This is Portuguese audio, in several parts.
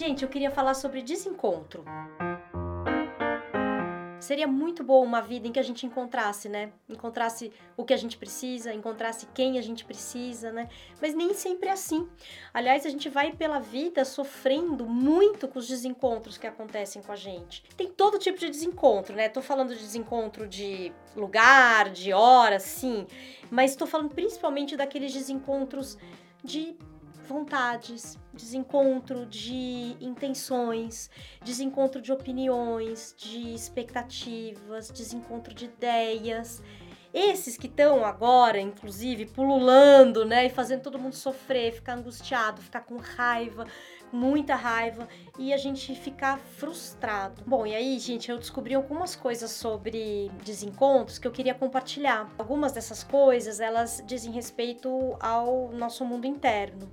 Gente, eu queria falar sobre desencontro. Seria muito bom uma vida em que a gente encontrasse, né? Encontrasse o que a gente precisa, encontrasse quem a gente precisa, né? Mas nem sempre é assim. Aliás, a gente vai pela vida sofrendo muito com os desencontros que acontecem com a gente. Tem todo tipo de desencontro, né? Tô falando de desencontro de lugar, de hora, sim, mas tô falando principalmente daqueles desencontros de vontades, desencontro de intenções, desencontro de opiniões, de expectativas, desencontro de ideias. Esses que estão agora, inclusive, pululando, né, e fazendo todo mundo sofrer, ficar angustiado, ficar com raiva, muita raiva e a gente ficar frustrado. Bom, e aí, gente, eu descobri algumas coisas sobre desencontros que eu queria compartilhar. Algumas dessas coisas, elas dizem respeito ao nosso mundo interno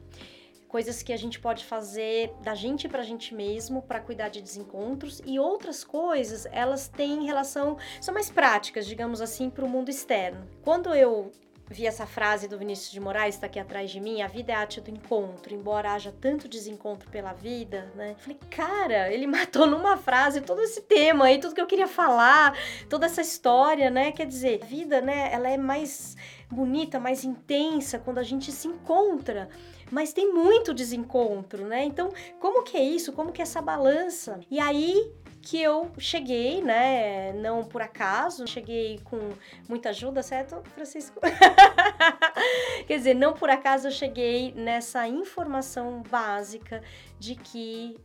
coisas que a gente pode fazer da gente para a gente mesmo para cuidar de desencontros e outras coisas elas têm relação são mais práticas digamos assim para o mundo externo quando eu vi essa frase do Vinícius de Moraes, está aqui atrás de mim, a vida é arte do encontro, embora haja tanto desencontro pela vida, né? Falei, cara, ele matou numa frase todo esse tema aí, tudo que eu queria falar, toda essa história, né? Quer dizer, a vida, né, ela é mais bonita, mais intensa quando a gente se encontra mas tem muito desencontro, né? Então, como que é isso? Como que é essa balança? E aí que eu cheguei, né? Não por acaso, cheguei com muita ajuda, certo, Francisco? Quer dizer, não por acaso eu cheguei nessa informação básica de que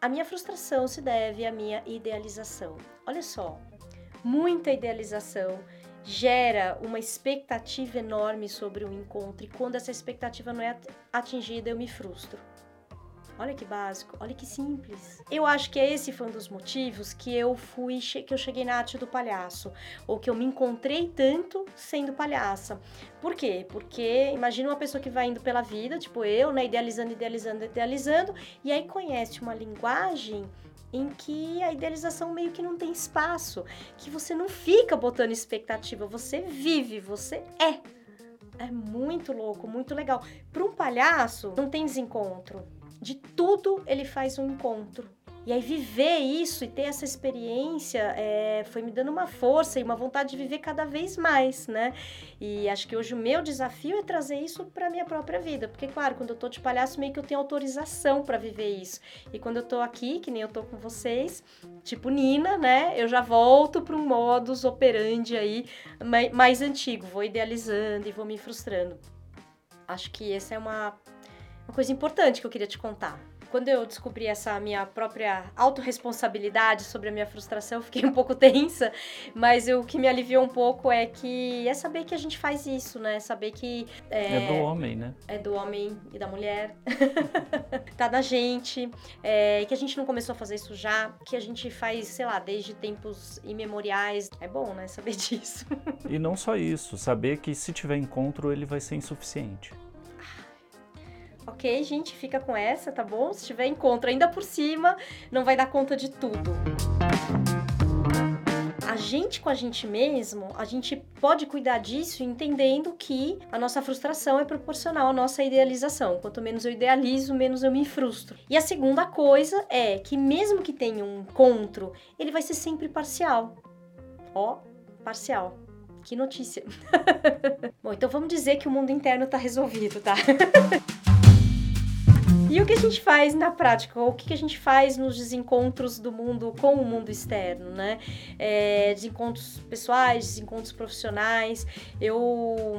a minha frustração se deve à minha idealização. Olha só, muita idealização gera uma expectativa enorme sobre o encontro e quando essa expectativa não é atingida, eu me frustro. Olha que básico, olha que simples. Eu acho que esse foi um dos motivos que eu fui que eu cheguei na arte do palhaço, ou que eu me encontrei tanto sendo palhaça. Por quê? Porque imagina uma pessoa que vai indo pela vida, tipo eu, né, idealizando, idealizando, idealizando, e aí conhece uma linguagem em que a idealização meio que não tem espaço, que você não fica botando expectativa, você vive, você é. É muito louco, muito legal. Para um palhaço, não tem desencontro de tudo ele faz um encontro. E aí viver isso e ter essa experiência é, foi me dando uma força e uma vontade de viver cada vez mais, né? E acho que hoje o meu desafio é trazer isso para minha própria vida, porque claro, quando eu tô de palhaço meio que eu tenho autorização para viver isso. E quando eu tô aqui, que nem eu tô com vocês, tipo Nina, né? Eu já volto para um modus operandi aí mais, mais antigo, vou idealizando e vou me frustrando. Acho que essa é uma uma coisa importante que eu queria te contar. Quando eu descobri essa minha própria autorresponsabilidade sobre a minha frustração, eu fiquei um pouco tensa, mas o que me aliviou um pouco é que é saber que a gente faz isso, né? Saber que. É, é do homem, né? É do homem e da mulher. tá na gente. É, que a gente não começou a fazer isso já, que a gente faz, sei lá, desde tempos imemoriais. É bom, né? Saber disso. e não só isso, saber que se tiver encontro, ele vai ser insuficiente. Ok, gente, fica com essa, tá bom? Se tiver encontro ainda por cima, não vai dar conta de tudo. A gente com a gente mesmo, a gente pode cuidar disso entendendo que a nossa frustração é proporcional à nossa idealização. Quanto menos eu idealizo, menos eu me frustro. E a segunda coisa é que mesmo que tenha um encontro, ele vai ser sempre parcial. Ó, parcial. Que notícia. Bom, então vamos dizer que o mundo interno tá resolvido, tá? E o que a gente faz na prática? O que a gente faz nos desencontros do mundo com o mundo externo, né? É, desencontros pessoais, desencontros profissionais. Eu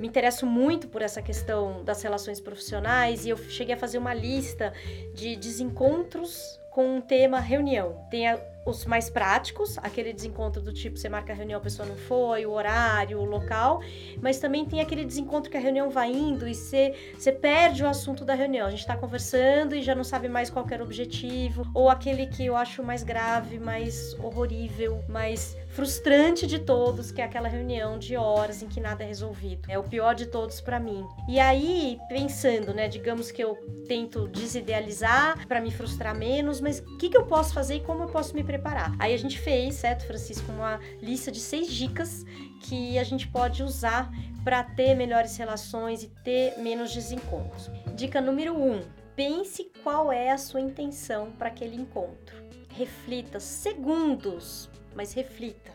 me interesso muito por essa questão das relações profissionais e eu cheguei a fazer uma lista de desencontros com um tema reunião. Tem a, os mais práticos, aquele desencontro do tipo você marca a reunião, a pessoa não foi, o horário, o local, mas também tem aquele desencontro que a reunião vai indo e você, você perde o assunto da reunião. A gente está conversando e já não sabe mais qual era o objetivo, ou aquele que eu acho mais grave, mais horrorível, mais frustrante de todos, que é aquela reunião de horas em que nada é resolvido. É o pior de todos para mim. E aí, pensando, né, digamos que eu tento desidealizar para me frustrar menos, mas o que, que eu posso fazer e como eu posso me preparar? Aí a gente fez, certo, Francisco, uma lista de seis dicas que a gente pode usar para ter melhores relações e ter menos desencontros. Dica número um: pense qual é a sua intenção para aquele encontro. Reflita segundos, mas reflita.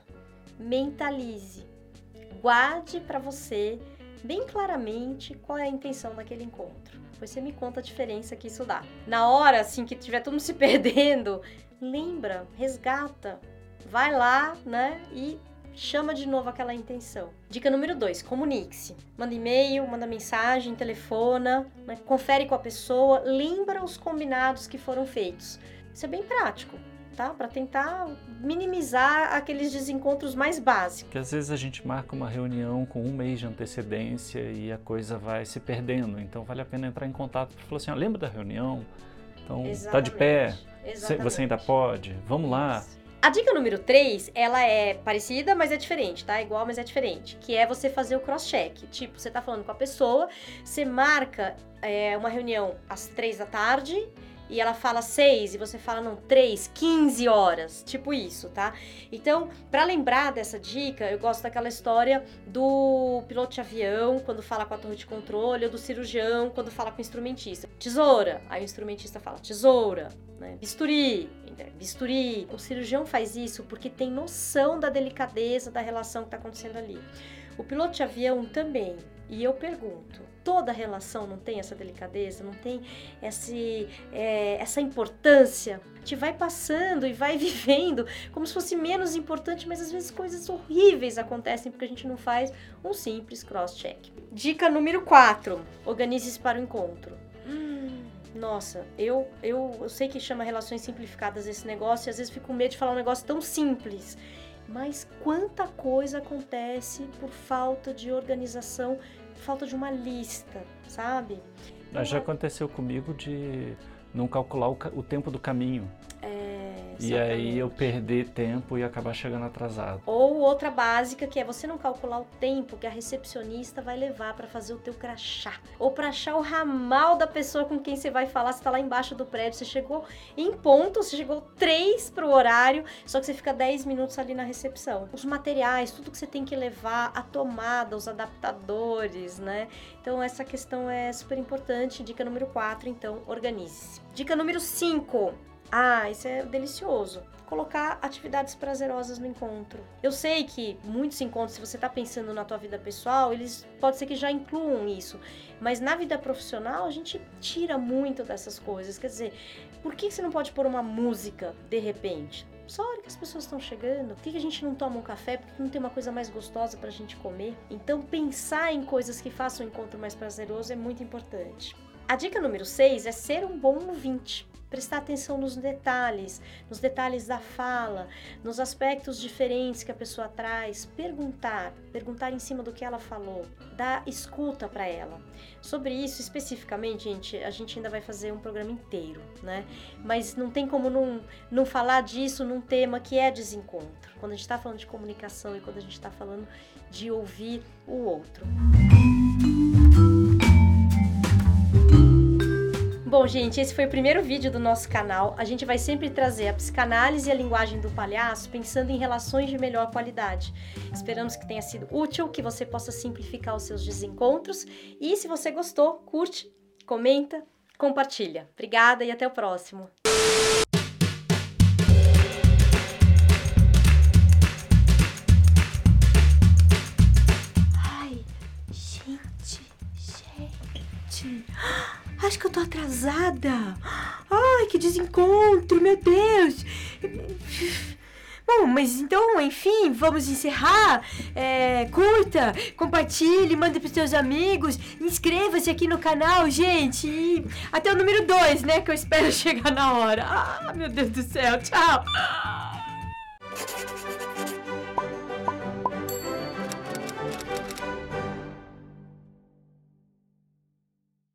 Mentalize. Guarde para você bem claramente qual é a intenção daquele encontro. Você me conta a diferença que isso dá. Na hora, assim, que tiver tudo se perdendo, lembra, resgata, vai lá, né, e chama de novo aquela intenção. Dica número 2, comunique-se. Manda e-mail, manda mensagem, telefona, né, confere com a pessoa, lembra os combinados que foram feitos. Isso é bem prático tá? Para tentar minimizar aqueles desencontros mais básicos. Que às vezes a gente marca uma reunião com um mês de antecedência e a coisa vai se perdendo. Então vale a pena entrar em contato para falar assim, ah, lembra da reunião? Então Exatamente. tá de pé? Exatamente. Você ainda pode? Vamos lá. A dica número 3, ela é parecida, mas é diferente, tá? Igual, mas é diferente. Que é você fazer o cross-check. Tipo, você tá falando com a pessoa, você marca é, uma reunião às 3 da tarde e ela fala seis e você fala não, três, 15 horas, tipo isso, tá? Então, para lembrar dessa dica, eu gosto daquela história do piloto de avião quando fala com a torre de controle, ou do cirurgião quando fala com o instrumentista. Tesoura, aí o instrumentista fala tesoura, né? Bisturi, bisturi. O cirurgião faz isso porque tem noção da delicadeza da relação que está acontecendo ali. O piloto de avião também. E eu pergunto, toda relação não tem essa delicadeza, não tem esse, é, essa importância? Te vai passando e vai vivendo como se fosse menos importante, mas às vezes coisas horríveis acontecem porque a gente não faz um simples cross-check. Dica número 4: organize-se para o encontro. Hum, nossa, eu, eu, eu sei que chama relações simplificadas esse negócio e às vezes fico com medo de falar um negócio tão simples. Mas quanta coisa acontece por falta de organização, falta de uma lista, sabe? Já aconteceu comigo de não calcular o, o tempo do caminho. E aí eu perder tempo e acabar chegando atrasado. Ou outra básica que é você não calcular o tempo que a recepcionista vai levar para fazer o teu crachá. Ou para achar o ramal da pessoa com quem você vai falar, você tá lá embaixo do prédio, você chegou em ponto, você chegou três pro horário, só que você fica 10 minutos ali na recepção. Os materiais, tudo que você tem que levar, a tomada, os adaptadores, né? Então essa questão é super importante. Dica número 4, então, organize-se. Dica número 5 ah, isso é delicioso. Colocar atividades prazerosas no encontro. Eu sei que muitos encontros, se você está pensando na tua vida pessoal, eles pode ser que já incluam isso. Mas na vida profissional, a gente tira muito dessas coisas. Quer dizer, por que você não pode pôr uma música de repente? Só a hora que as pessoas estão chegando. Por que a gente não toma um café? Porque não tem uma coisa mais gostosa para a gente comer? Então, pensar em coisas que façam o encontro mais prazeroso é muito importante. A dica número 6 é ser um bom ouvinte prestar atenção nos detalhes, nos detalhes da fala, nos aspectos diferentes que a pessoa traz, perguntar, perguntar em cima do que ela falou, dar escuta para ela. Sobre isso especificamente, gente, a gente ainda vai fazer um programa inteiro, né? Mas não tem como não, não falar disso num tema que é desencontro. Quando a gente está falando de comunicação e quando a gente está falando de ouvir o outro. Bom, gente, esse foi o primeiro vídeo do nosso canal. A gente vai sempre trazer a psicanálise e a linguagem do palhaço pensando em relações de melhor qualidade. Esperamos que tenha sido útil, que você possa simplificar os seus desencontros e se você gostou, curte, comenta, compartilha. Obrigada e até o próximo. Eu tô atrasada. Ai, que desencontro, meu Deus. Bom, mas então, enfim, vamos encerrar. É, curta, compartilhe, mande pros seus amigos, inscreva-se aqui no canal, gente. E até o número 2, né? Que eu espero chegar na hora. Ah, meu Deus do céu, tchau.